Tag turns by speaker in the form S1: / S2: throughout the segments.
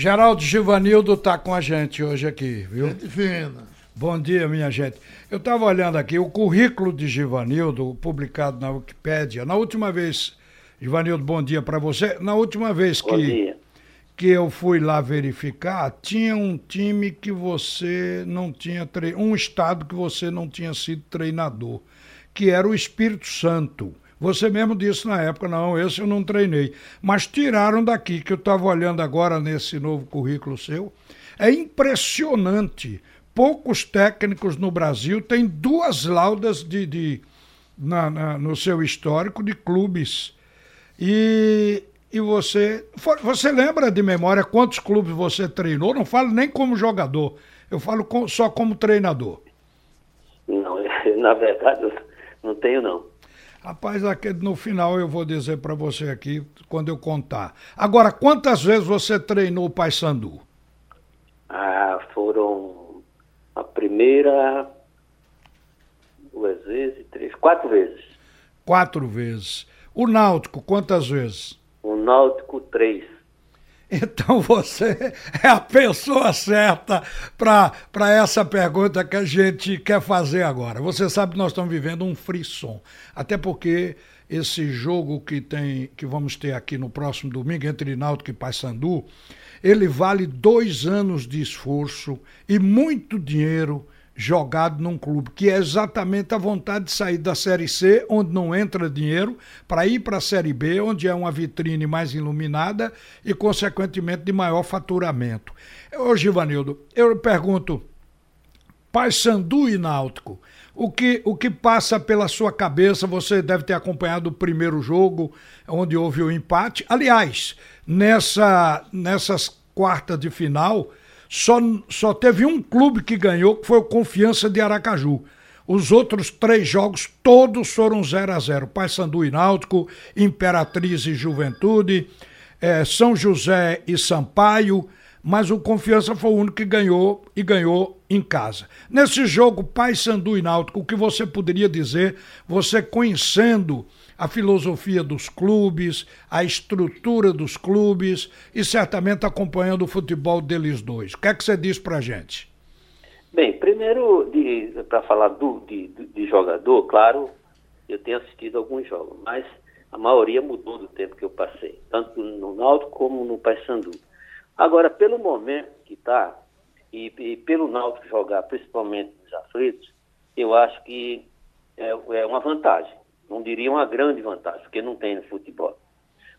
S1: Geraldo Givanildo está com a gente hoje aqui, viu?
S2: Gente fina.
S1: Bom dia, minha gente. Eu estava olhando aqui o currículo de Givanildo, publicado na Wikipédia. Na última vez, Givanildo, bom dia para você. Na última vez que, que eu fui lá verificar, tinha um time que você não tinha tre... um estado que você não tinha sido treinador, que era o Espírito Santo. Você mesmo disse na época, não, esse eu não treinei. Mas tiraram daqui, que eu estava olhando agora nesse novo currículo seu. É impressionante. Poucos técnicos no Brasil têm duas laudas de, de na, na, no seu histórico de clubes. E, e você. Você lembra de memória quantos clubes você treinou? Não falo nem como jogador, eu falo com, só como treinador.
S3: Não, na verdade, eu não tenho não.
S1: Rapaz, no final eu vou dizer para você aqui, quando eu contar. Agora, quantas vezes você treinou o Paysandu?
S3: Ah, foram a primeira, duas vezes, três, quatro vezes.
S1: Quatro vezes. O Náutico, quantas vezes?
S3: O Náutico, três.
S1: Então você é a pessoa certa para essa pergunta que a gente quer fazer agora. Você sabe que nós estamos vivendo um frisson. Até porque esse jogo que tem que vamos ter aqui no próximo domingo entre Náutico e Paysandu, ele vale dois anos de esforço e muito dinheiro jogado num clube, que é exatamente a vontade de sair da Série C, onde não entra dinheiro, para ir para a Série B, onde é uma vitrine mais iluminada e, consequentemente, de maior faturamento. Ô, Givanildo, eu pergunto, Paysandu e Náutico, o que, o que passa pela sua cabeça? Você deve ter acompanhado o primeiro jogo, onde houve o empate. Aliás, nessa, nessas quartas de final, só, só teve um clube que ganhou, que foi o Confiança de Aracaju. Os outros três jogos todos foram 0 a 0 Paysandu e Náutico, Imperatriz e Juventude, é, São José e Sampaio, mas o Confiança foi o único que ganhou e ganhou em casa. Nesse jogo, Paysandu e Náutico, o que você poderia dizer, você conhecendo a filosofia dos clubes, a estrutura dos clubes e certamente acompanhando o futebol deles dois. O que é que você diz para gente?
S3: Bem, primeiro, para falar do, de, de jogador, claro, eu tenho assistido alguns jogos, mas a maioria mudou do tempo que eu passei, tanto no Náutico como no Paysandu. Agora, pelo momento que está, e, e, pelo Náutico jogar, principalmente nos aflitos, eu acho que é, é uma vantagem não diria uma grande vantagem, porque não tem no futebol.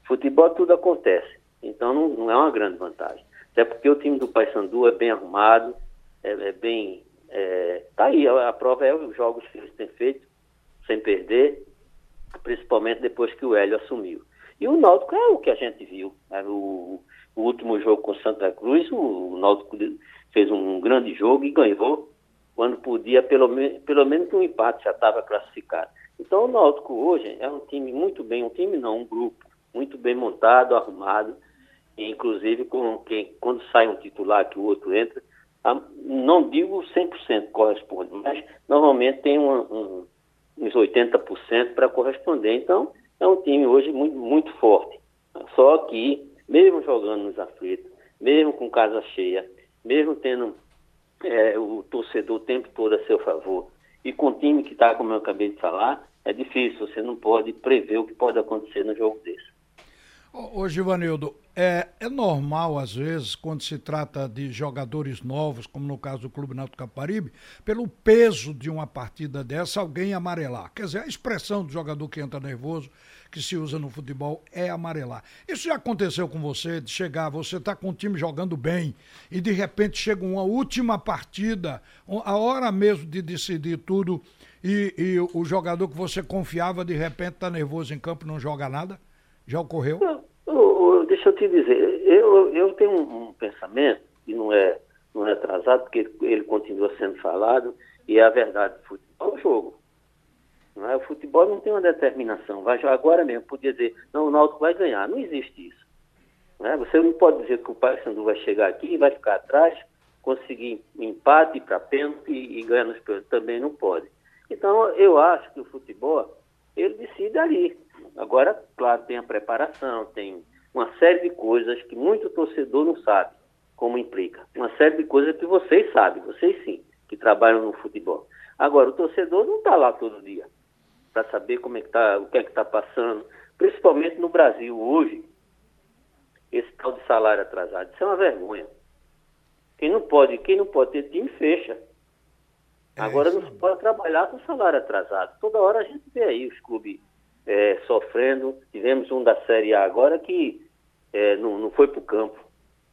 S3: Futebol tudo acontece, então não, não é uma grande vantagem. Até porque o time do Paysandu é bem arrumado, é, é bem. É, tá aí, a, a, prova é os jogos que eles têm feito, sem perder, principalmente depois que o Hélio assumiu. E o Náutico é o que a gente viu. Né? O, o, último jogo com Santa Cruz, o, o Náutico fez um grande jogo e ganhou, quando podia, pelo, pelo menos um empate já estava classificado. Então o Náutico hoje é um time muito bem, um time não, um grupo muito bem montado, arrumado, inclusive com quem, quando sai um titular que o outro entra, a, não digo 100% corresponde, mas normalmente tem um, um, uns 80% para corresponder. Então é um time hoje muito, muito forte. Só que, mesmo jogando nos aflitos, mesmo com casa cheia, mesmo tendo é, o torcedor o tempo todo a seu favor, e com o time que está, como eu acabei de falar, é difícil, você não pode prever o que pode acontecer no jogo desse.
S1: Ô, ô Givanildo, é, é normal, às vezes, quando se trata de jogadores novos, como no caso do Clube Náutico Caparibe, pelo peso de uma partida dessa, alguém amarelar. Quer dizer, a expressão do jogador que entra nervoso, que se usa no futebol, é amarelar. Isso já aconteceu com você, de chegar, você está com o time jogando bem, e de repente chega uma última partida, a hora mesmo de decidir tudo, e, e o jogador que você confiava, de repente está nervoso em campo não joga nada? Já ocorreu?
S3: Não, te dizer, eu, eu tenho um, um pensamento, que não é, não é atrasado, porque ele, ele continua sendo falado, e é a verdade, o futebol é um jogo. Não é? O futebol não tem uma determinação. Vai jogar agora mesmo, podia dizer, não, o Náutico vai ganhar. Não existe isso. Não é? Você não pode dizer que o Paysandu vai chegar aqui e vai ficar atrás, conseguir empate para pênalti e, e ganhar nos pênaltis. Também não pode. Então, eu acho que o futebol, ele decide ali. Agora, claro, tem a preparação, tem uma série de coisas que muito torcedor não sabe. como implica. Uma série de coisas que vocês sabem, vocês sim, que trabalham no futebol. Agora, o torcedor não está lá todo dia para saber como é que tá, o que é que está passando, principalmente no Brasil hoje, esse tal de salário atrasado. Isso é uma vergonha. Quem não pode, quem não pode ter time, fecha. É Agora não se pode trabalhar com salário atrasado. Toda hora a gente vê aí os clubes é, sofrendo. Tivemos um da Série A agora que é, não, não foi para o campo.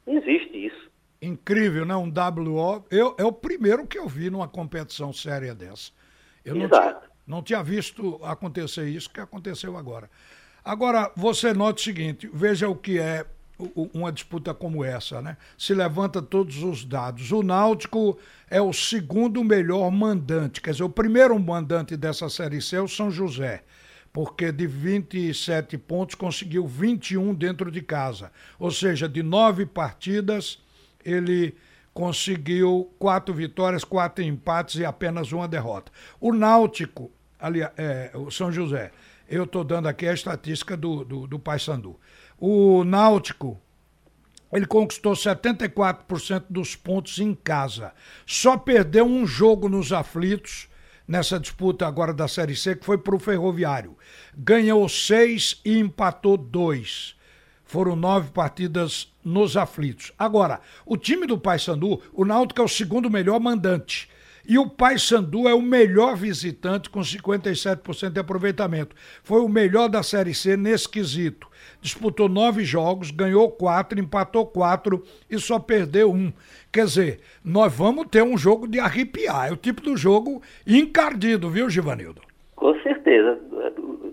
S3: Não existe isso.
S1: Incrível, né? Um WO. Eu, é o primeiro que eu vi numa competição séria dessa. Eu não tinha, não tinha visto acontecer isso que aconteceu agora. Agora, você nota o seguinte: veja o que é uma disputa como essa, né? Se levanta todos os dados. O Náutico é o segundo melhor mandante, quer dizer, o primeiro mandante dessa Série C é o São José, porque de 27 pontos conseguiu 21 dentro de casa. Ou seja, de nove partidas, ele conseguiu quatro vitórias, quatro empates e apenas uma derrota. O Náutico, ali, é, o São José, eu estou dando aqui a estatística do, do, do Paysandu. O Náutico, ele conquistou 74% dos pontos em casa. Só perdeu um jogo nos aflitos, nessa disputa agora da Série C, que foi para o Ferroviário. Ganhou seis e empatou dois. Foram nove partidas nos aflitos. Agora, o time do Paysandu, o Náutico é o segundo melhor mandante. E o Paysandu é o melhor visitante com 57% de aproveitamento. Foi o melhor da Série C nesse quesito. Disputou nove jogos, ganhou quatro, empatou quatro e só perdeu um. Quer dizer, nós vamos ter um jogo de arrepiar. É o tipo do jogo encardido, viu, Givanildo?
S3: Com certeza.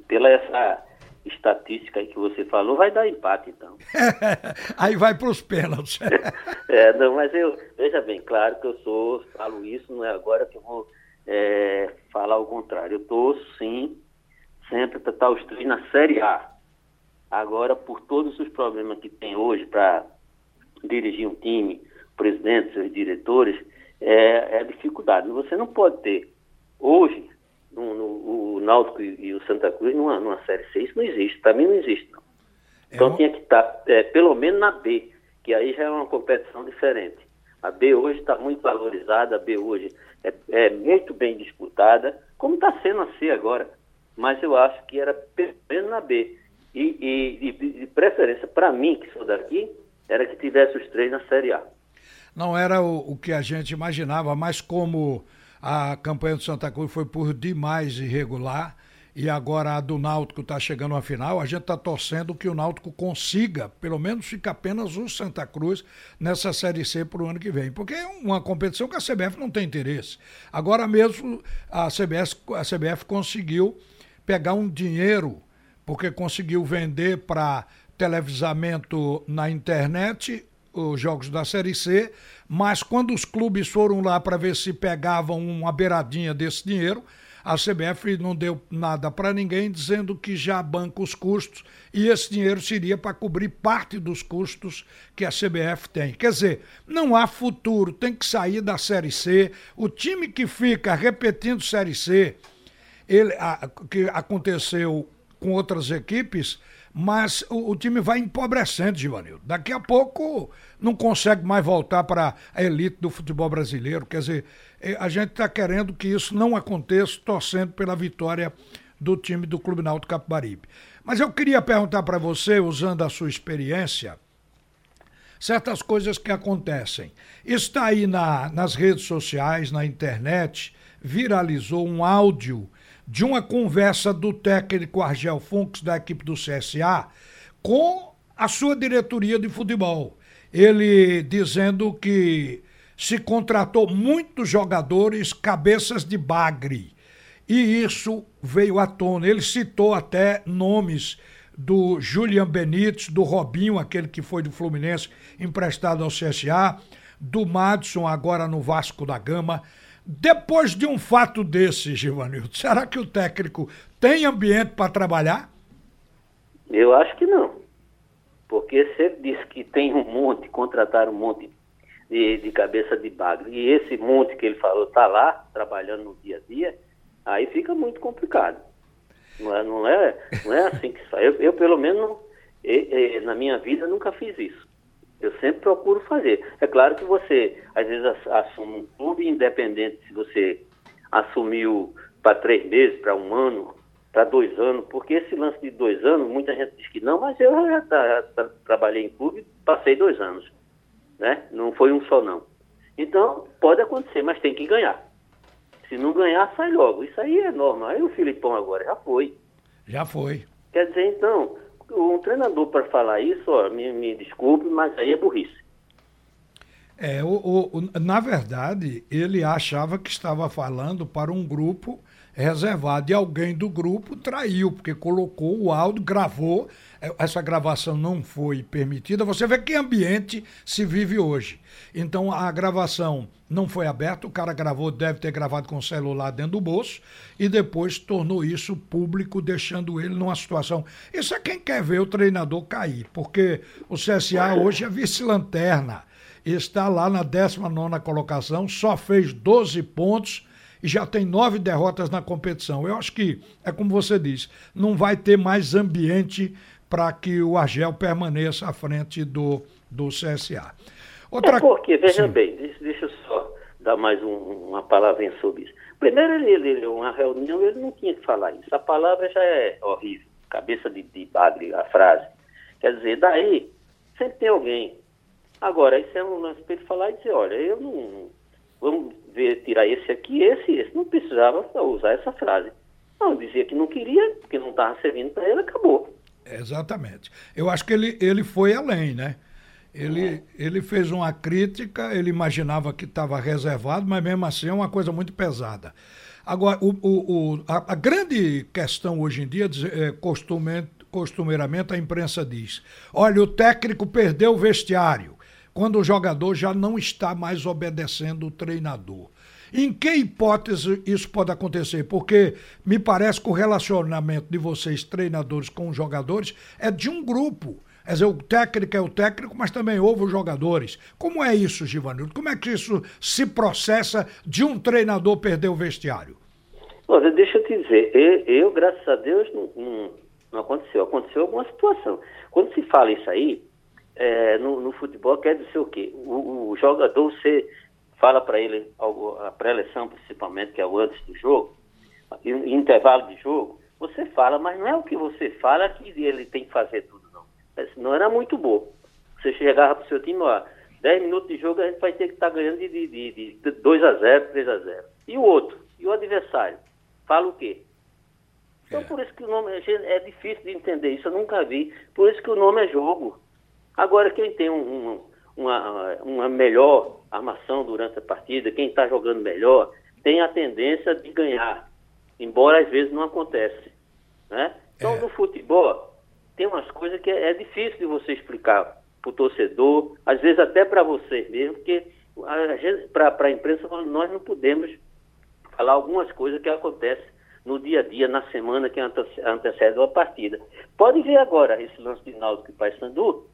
S3: Pela essa estatística aí que você falou, vai dar empate, então.
S1: aí vai para os pênaltis.
S3: é, não, mas eu, veja bem, claro que eu sou, falo isso, não é agora que eu vou é, falar o contrário. Eu estou, sim, sempre para estar os três na Série A. Agora, por todos os problemas que tem hoje para dirigir um time, presidente, seus diretores, é, é dificuldade. Você não pode ter, hoje, no, no, o Náutico e, e, o Santa Cruz numa, numa Série C, isso não existe. Para mim não existe, não. Então é tinha que estar, tá, é, pelo menos na B, que aí já é uma competição diferente. A B hoje está muito valorizada, a B hoje é, é muito bem disputada, como está sendo a C agora. Mas eu acho que era pelo menos na B. E, e, e de preferência, para mim, que sou daqui, era que tivesse os três na Série A.
S1: Não era o, o que a gente imaginava, mas como a campanha do Santa Cruz foi por demais irregular e agora a do Náutico está chegando à final. A gente está torcendo que o Náutico consiga, pelo menos fica apenas o Santa Cruz nessa Série C para o ano que vem. Porque é uma competição que a CBF não tem interesse. Agora mesmo a CBF, a CBF conseguiu pegar um dinheiro, porque conseguiu vender para televisamento na internet os jogos da Série C, mas quando os clubes foram lá para ver se pegavam uma beiradinha desse dinheiro, a CBF não deu nada para ninguém, dizendo que já banca os custos e esse dinheiro seria para cobrir parte dos custos que a CBF tem. Quer dizer, não há futuro, tem que sair da Série C. O time que fica repetindo Série C, ele, a, que aconteceu com outras equipes, mas o, o, time vai empobrecendo, Givanildo. Daqui a pouco não consegue mais voltar para a elite do futebol brasileiro. Quer dizer, é, a gente está querendo que isso não aconteça, torcendo pela vitória do time do Clube Náutico Capibaribe. Mas eu queria perguntar para você, usando a sua experiência, certas coisas que acontecem. Está aí na, nas redes sociais, na internet, viralizou um áudio de uma conversa do técnico Argel Funks, da equipe do CSA, com a sua diretoria de futebol. Ele dizendo que se contratou muitos jogadores cabeças de bagre. E isso veio à tona. Ele citou até nomes do Julian Benítez, do Robinho, aquele que foi do Fluminense, emprestado ao CSA, do Madison, agora no Vasco da Gama. Depois de um fato desse, Givanildo, será que o técnico tem ambiente para trabalhar?
S3: Eu acho que não. Porque se ele disse que tem um monte, contratar um monte de, de cabeça de bagre, e esse monte que ele falou está lá, trabalhando no dia a dia, aí fica muito complicado. Não é, não é, não é assim que sai. Eu, eu pelo menos, eu, eu, na minha vida, nunca fiz isso. Eu sempre procuro fazer. É claro que você, às vezes, assume um clube independente se você assumiu para três meses, para um ano, para dois anos, porque esse lance de dois anos, muita gente diz que não, mas eu já, já, já trabalhei em clube, passei dois anos, né? Não foi um só não. Então, pode acontecer, mas tem que ganhar. Se não ganhar, sai logo. Isso aí é normal. Aí o Filipão agora já foi.
S1: Já foi.
S3: Quer dizer, então, um treinador para falar isso, ó, me, me desculpe, mas aí é burrice.
S1: É, o, o, na verdade, ele achava que estava falando para um grupo reservado e alguém do grupo traiu, porque colocou o áudio, gravou, é, essa gravação não foi permitida. Você vê que ambiente se vive hoje. Então a gravação não foi aberta, o cara gravou, deve ter gravado com o celular dentro do bolso e depois tornou isso público, deixando ele numa situação. Isso é quem quer ver o treinador cair, porque o CSA hoje é vice-lanterna está lá na 19 colocação, só fez 12 pontos já tem nove derrotas na competição. Eu acho que, é como você disse, não vai ter mais ambiente para que o Argel permaneça à frente do, do CSA.
S3: Outra... É porque, veja Sim. bem, deixa, eu só dar mais um, uma palavrinha sobre isso. Primeiro, ele, ele, uma reunião, ele não tinha que falar isso. A palavra já é horrível, cabeça de, de bagre, a frase. Quer dizer, daí sempre tem alguém Agora, isso é um lance para ele falar e dizer, olha, eu não. Tirar esse aqui, esse, esse. Não precisava usar essa frase. Não, dizia que não queria, porque não estava servindo para ele, acabou.
S1: Exatamente. Eu acho que ele, ele foi além, né? Ele, é. ele fez uma crítica, ele imaginava que estava reservado, mas mesmo assim é uma coisa muito pesada. Agora, o, o, o a, a, grande questão hoje em dia, é, costume, costumeiramente, a imprensa diz: olha, o técnico perdeu o vestiário quando o jogador já não está mais obedecendo o treinador. Em que hipótese isso pode acontecer? Porque me parece que o relacionamento de vocês, treinadores, com os jogadores, é de um grupo. Quer dizer, o técnico é o técnico, mas também houve os jogadores. Como é isso, Givanildo? Como é que isso se processa de um treinador perder o vestiário?
S3: Olha, deixa eu te dizer, eu, eu graças a Deus, não, não, não aconteceu. Aconteceu alguma situação. Quando se fala isso aí, é, no, no, futebol quer dizer o quê? O, o jogador, você fala para ele, a pré-eleção principalmente, que é o antes do jogo, intervalo de jogo, você fala, mas não é o que você fala que ele tem que fazer tudo, não. Não era muito bom. Você chegava para o seu time, ó, 10 minutos de jogo a gente vai ter que estar tá ganhando de, de, de, de 2 a 0 3 a 0 E o outro? E o adversário? Fala o quê? Então, é. por isso que o nome é difícil de entender isso, eu nunca vi. Por isso que o nome é jogo. Agora, quem tem um, um, uma, uma melhor armação durante a partida, quem está jogando melhor, tem a tendência de ganhar, embora às vezes não acontece. Né? Então, é. no futebol, tem umas coisas que é, é difícil de você explicar para o torcedor, às vezes até para você mesmo, porque para a imprensa nós não podemos falar algumas coisas que acontecem no dia a dia, na semana que antecede a partida. Pode ver agora esse lance de Náutico e Paysandu,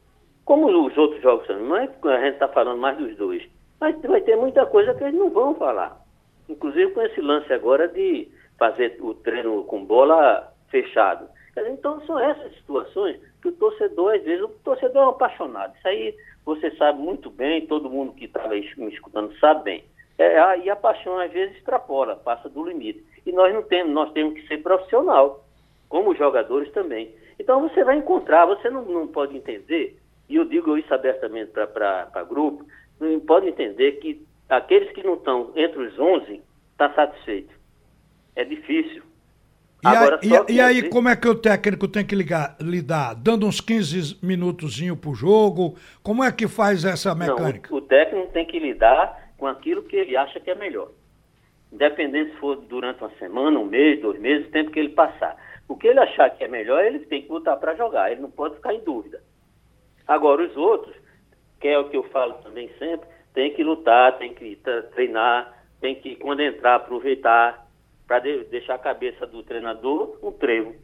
S3: como os outros jogos também, que a gente está falando mais dos dois, mas vai ter muita coisa que eles não vão falar. Inclusive com esse lance agora de fazer o treino com bola fechado. Então são essas situações que o torcedor, às vezes, o torcedor é um apaixonado. Isso aí você sabe muito bem, todo mundo que estava me escutando sabe bem. É, e a paixão às vezes extrapola, passa do limite. E nós não temos, nós temos que ser profissional, como jogadores também. Então você vai encontrar, você não, não pode entender e eu digo isso abertamente para grupo, pode entender que aqueles que não estão entre os 11 está satisfeito. É difícil.
S1: E, Agora, a, e, e aí, como é que o técnico tem que ligar, lidar? Dando uns 15 minutozinho para o jogo? Como é que faz essa mecânica?
S3: Não, o, o técnico tem que lidar com aquilo que ele acha que é melhor. Independente se for durante uma semana, um mês, dois meses, o tempo que ele passar. O que ele achar que é melhor, ele tem que botar para jogar. Ele não pode ficar em dúvida. Agora, os outros, que é o que eu falo também sempre, tem que lutar, tem que treinar, tem que, quando entrar, aproveitar para de, deixar a cabeça do treinador um trevo.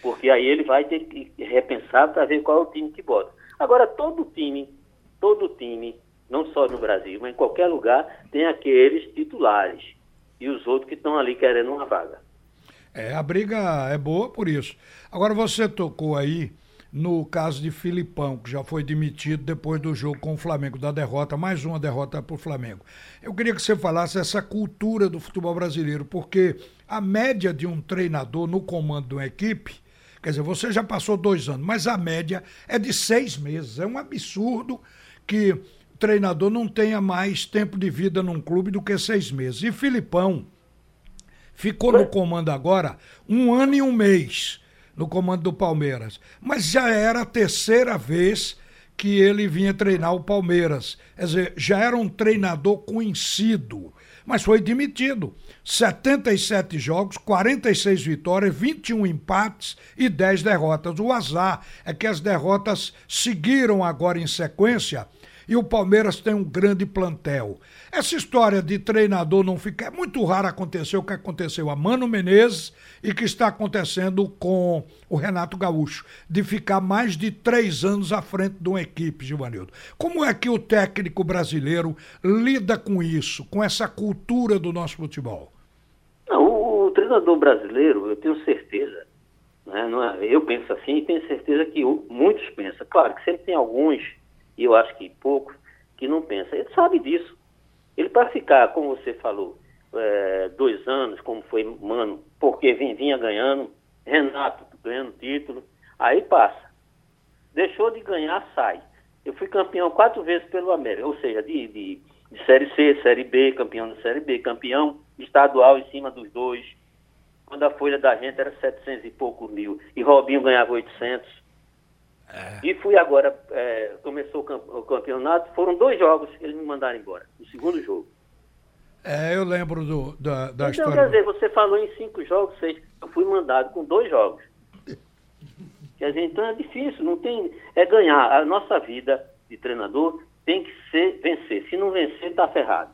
S3: Porque aí ele vai ter que repensar para ver qual é o time que bota. Agora, todo time, todo time, não só no Brasil, mas em qualquer lugar, tem aqueles titulares. E os outros que estão ali querendo uma vaga.
S1: É, a briga é boa por isso. Agora, você tocou aí no caso de Filipão, que já foi demitido depois do jogo com o Flamengo, da derrota, mais uma derrota para o Flamengo. Eu queria que você falasse essa cultura do futebol brasileiro, porque a média de um treinador no comando de uma equipe, quer dizer, você já passou dois anos, mas a média é de seis meses. É um absurdo que o treinador não tenha mais tempo de vida num clube do que seis meses. E Filipão ficou no comando agora um ano e um mês no comando do Palmeiras. Mas já era a terceira vez que ele vinha treinar o Palmeiras. Quer dizer, já era um treinador conhecido, mas foi demitido. 77 jogos, 46 vitórias, 21 empates e 10 derrotas. O azar é que as derrotas seguiram agora em sequência e o Palmeiras tem um grande plantel. Essa história de treinador não fica. É muito raro acontecer o que aconteceu a Mano Menezes e que está acontecendo com o Renato Gaúcho, de ficar mais de três anos à frente de uma equipe, Givanildo. Como é que o técnico brasileiro lida com isso, com essa cultura do nosso futebol?
S3: Não, o, o treinador brasileiro, eu tenho certeza, né, é, eu penso assim e tenho certeza que muitos pensam. Claro que sempre tem alguns, e eu acho que poucos, que não pensam. Ele sabe disso. Ele, para ficar, como você falou, é, dois anos, como foi Mano, porque vinha ganhando, Renato ganhando título, aí passa. Deixou de ganhar, sai. Eu fui campeão quatro vezes pelo América, ou seja, de, de, de Série C, Série B, campeão da Série B, campeão estadual em cima dos dois. Quando a folha da gente era 700 e poucos mil, e Robinho ganhava 800. É. E fui agora, é, começou o campeonato, foram dois jogos que eles me mandaram embora, o segundo jogo.
S1: É, eu lembro do, da, da
S3: então,
S1: história.
S3: Quer dizer, você falou em cinco jogos, seis, eu fui mandado com dois jogos. Quer dizer, então é difícil, não tem. É ganhar. A nossa vida de treinador tem que ser vencer. Se não vencer, está ferrado.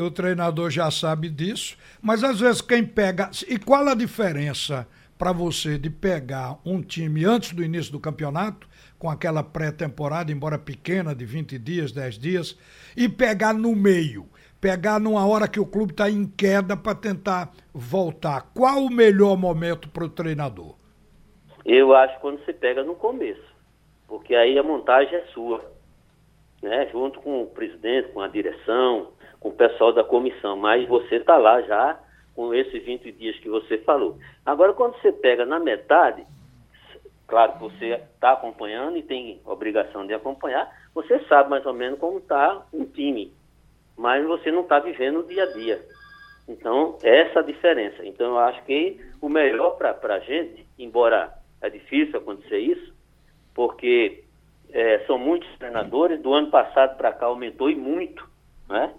S1: o treinador já sabe disso, mas às vezes quem pega. E qual a diferença? Para você de pegar um time antes do início do campeonato, com aquela pré-temporada, embora pequena, de 20 dias, 10 dias, e pegar no meio, pegar numa hora que o clube está em queda para tentar voltar. Qual o melhor momento para o treinador?
S3: Eu acho quando você pega no começo, porque aí a montagem é sua, né? junto com o presidente, com a direção, com o pessoal da comissão, mas você está lá já com esses 20 dias que você falou. Agora, quando você pega na metade, claro que você está acompanhando e tem obrigação de acompanhar, você sabe mais ou menos como está um time, mas você não está vivendo o dia a dia. Então, essa a diferença. Então, eu acho que o melhor para a gente, embora é difícil acontecer isso, porque é, são muitos treinadores, do ano passado para cá aumentou e muito, né?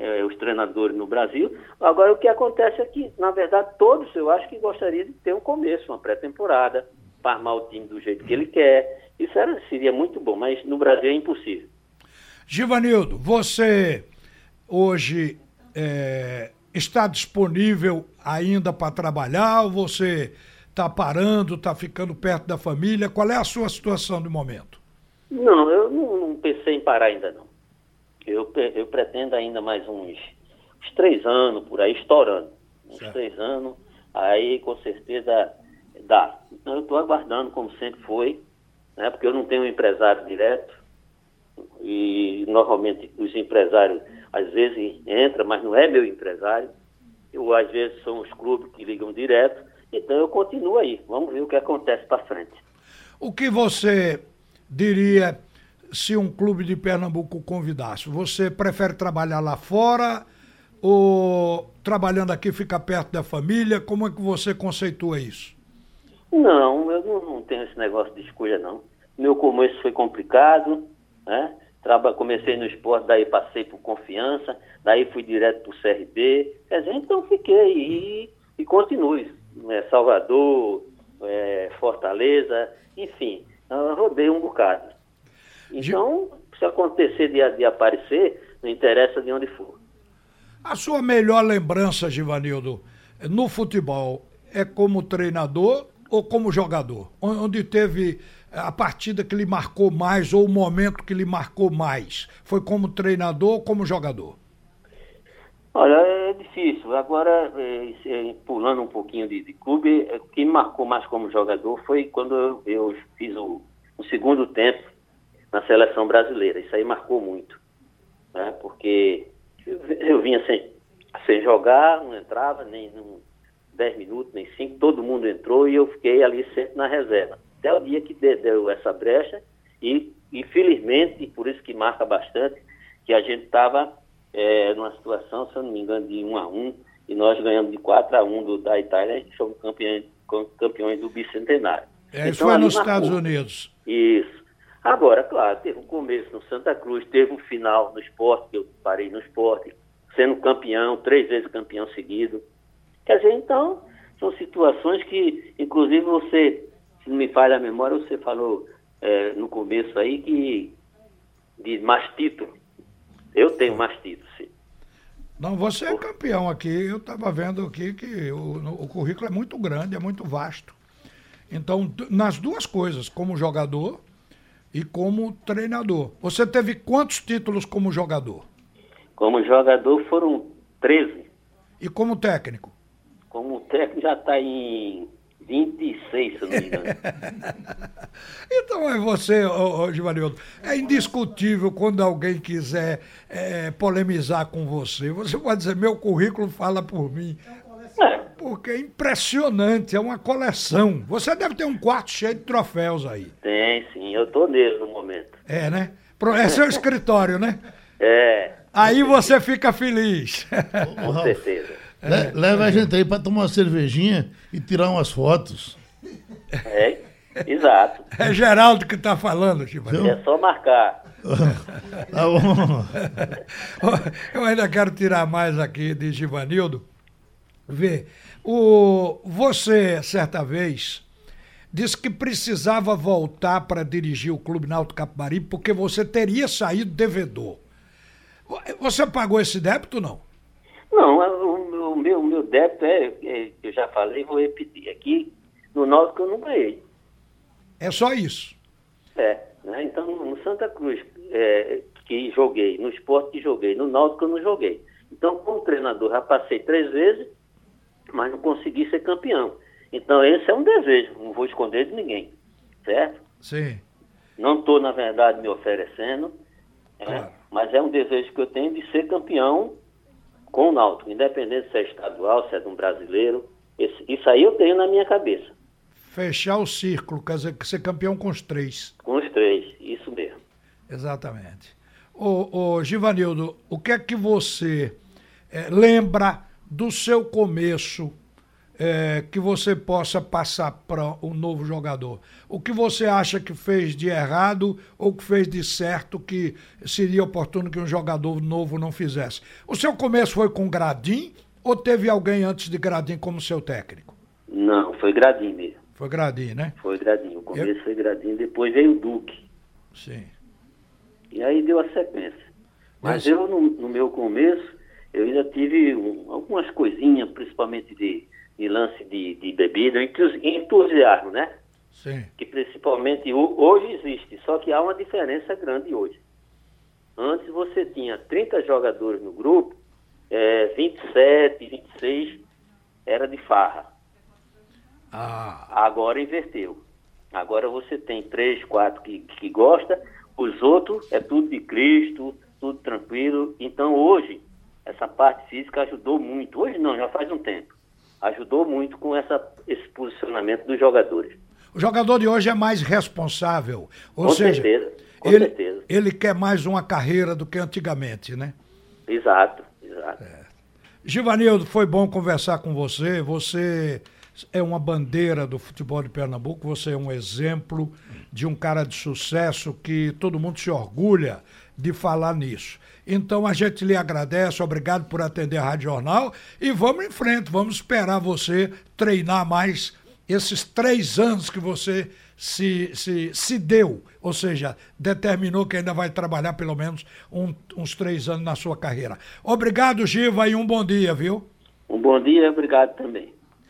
S3: É, os treinadores no Brasil. Agora, o que acontece é que, na verdade, todos eu acho que gostariam de ter um começo, uma pré-temporada, para armar o time do jeito que ele quer. Isso era, seria muito bom, mas no Brasil é impossível.
S1: Givanildo, você hoje é, está disponível ainda para trabalhar ou você está parando, está ficando perto da família? Qual é a sua situação no momento?
S3: Não, eu não, não pensei em parar ainda não. Eu, eu pretendo ainda mais uns, uns três anos por aí, estourando. Uns certo. três anos, aí com certeza dá. Então eu estou aguardando, como sempre foi, né, porque eu não tenho um empresário direto. E normalmente os empresários às vezes entram, mas não é meu empresário. Eu, às vezes são os clubes que ligam direto. Então eu continuo aí. Vamos ver o que acontece para frente.
S1: O que você diria se um clube de Pernambuco convidasse? Você prefere trabalhar lá fora ou trabalhando aqui fica perto da família? Como é que você conceitua isso?
S3: Não, eu não, não tenho esse negócio de escolha, não. Meu começo foi complicado, né? Traba, comecei no esporte, daí passei por confiança, daí fui direto para o CRB. Quer dizer, então fiquei e, e continue. É, Salvador, é, Fortaleza, enfim, rodei um bocado. Então, se acontecer de, de aparecer, não interessa de onde for.
S1: A sua melhor lembrança, Givanildo, no futebol é como treinador ou como jogador? Onde teve a partida que lhe marcou mais ou o momento que lhe marcou mais? Foi como treinador ou como jogador?
S3: Olha, é difícil. Agora, é, pulando um pouquinho de, de clube, o que me marcou mais como jogador foi quando eu, eu fiz o, o, segundo tempo na seleção brasileira. Isso aí marcou muito. Né? Porque eu, eu vinha sem, sem jogar, não entrava nem 10 minutos, nem 5, todo mundo entrou e eu fiquei ali sempre na reserva. Até o dia que deu essa brecha e, infelizmente, por isso que marca bastante, que a gente estava é, numa situação, se eu não me engano, de 1 a 1 e nós ganhamos de 4 a 1 do, da Itália, a gente fomos campeões, campeões do bicentenário.
S1: É, isso então, foi nos marcou. Estados Unidos.
S3: Isso. Agora, claro, teve um começo no Santa Cruz, teve um final no esporte, que eu parei no esporte, sendo campeão, três vezes campeão seguido. Quer dizer, então, são situações que, inclusive, você, se não me falha a memória, você falou é, no começo aí que de mais título. Eu tenho mais títulos, sim.
S1: Não, você é campeão aqui. Eu estava vendo aqui que o, o, currículo é muito grande, é muito vasto. Então, nas duas coisas, como jogador e como treinador. Você teve quantos títulos como jogador?
S3: Como jogador foram 13.
S1: E como técnico?
S3: Como técnico já está em 26, se não me engano.
S1: então é você, ô, ô, Givanildo, é indiscutível quando alguém quiser é, polemizar com você. Você pode dizer, meu currículo fala por mim. Porque é impressionante, é uma coleção. Você deve ter um quarto cheio de troféus aí.
S3: Tem, sim, eu tô nele no momento.
S1: É, né? É seu escritório, né?
S3: É.
S1: Aí você fica feliz.
S3: Com certeza.
S2: É. Leva a gente aí para tomar uma cervejinha e tirar umas fotos.
S3: É, exato.
S1: É Geraldo que está falando, Chico.
S3: É só marcar.
S2: tá bom.
S1: Eu ainda quero tirar mais aqui de Givanildo. Vê, o, você, certa vez, disse que precisava voltar para dirigir o Clube Náutico Capibaribe porque você teria saído devedor. Você pagou esse débito não?
S3: Não, o, meu, meu débito é, é, eu já falei, vou repetir. Aqui no Náutico eu não ganhei.
S1: É só isso?
S3: É. Né? Então, no Santa Cruz, é, que joguei, no esporte que joguei, no Náutico eu não joguei. Então, como treinador, já passei três vezes, mas não consegui ser campeão. Então, esse é um desejo, não vou esconder de ninguém, certo?
S1: Sim.
S3: Não estou, na verdade, me oferecendo, é, claro. mas é um desejo que eu tenho de ser campeão com o Náutico, independente se é estadual, se é de um brasileiro. Esse, isso aí eu tenho na minha cabeça.
S1: Fechar o círculo, quer dizer, ser campeão com os três.
S3: Com os três, isso mesmo.
S1: Exatamente. Ô, ô Givanildo, o que é que você é, lembra do seu começo é, que você possa passar para um novo jogador? O que você acha que fez de errado ou que fez de certo que seria oportuno que um jogador novo não fizesse? O seu começo foi com Gradim ou teve alguém antes de Gradim como seu técnico?
S3: Não, foi Gradim mesmo.
S1: Foi Gradim, né?
S3: Foi Gradim. O começo Eu... foi Gradim, depois veio o Duque.
S1: Sim.
S3: E aí deu a sequência. Mas, Mas eu, no, no, meu começo, eu ainda tive um, algumas coisinhas, principalmente de de lance de, de bebida, entusiasmo, né?
S1: Sim.
S3: Que principalmente hoje existe, só que há uma diferença grande hoje. Antes você tinha 30 jogadores no grupo, é, 27, 26 era de farra.
S1: Ah.
S3: Agora inverteu. Agora você tem três, quatro que, que gosta, os outros é tudo de Cristo, tudo tranquilo. Então hoje, essa parte física ajudou muito. Hoje não, já faz um tempo ajudou muito com essa, esse posicionamento dos jogadores.
S1: O jogador de hoje é mais responsável. Ou
S3: com
S1: seja,
S3: certeza, com
S1: ele,
S3: certeza.
S1: ele quer mais uma carreira do que antigamente, né?
S3: Exato, exato. É.
S1: Givanildo, foi bom conversar com você. Você é uma bandeira do futebol de Pernambuco, você é um exemplo de um cara de sucesso que todo mundo se orgulha de falar nisso. Então a gente lhe agradece, obrigado por atender a Rádio Jornal e vamos em frente, vamos esperar você treinar mais esses três anos que você se, se, se deu, ou seja, determinou que ainda vai trabalhar pelo menos um, uns três anos na sua carreira. Obrigado, Giva, e um bom dia, viu?
S3: Um bom dia, obrigado também.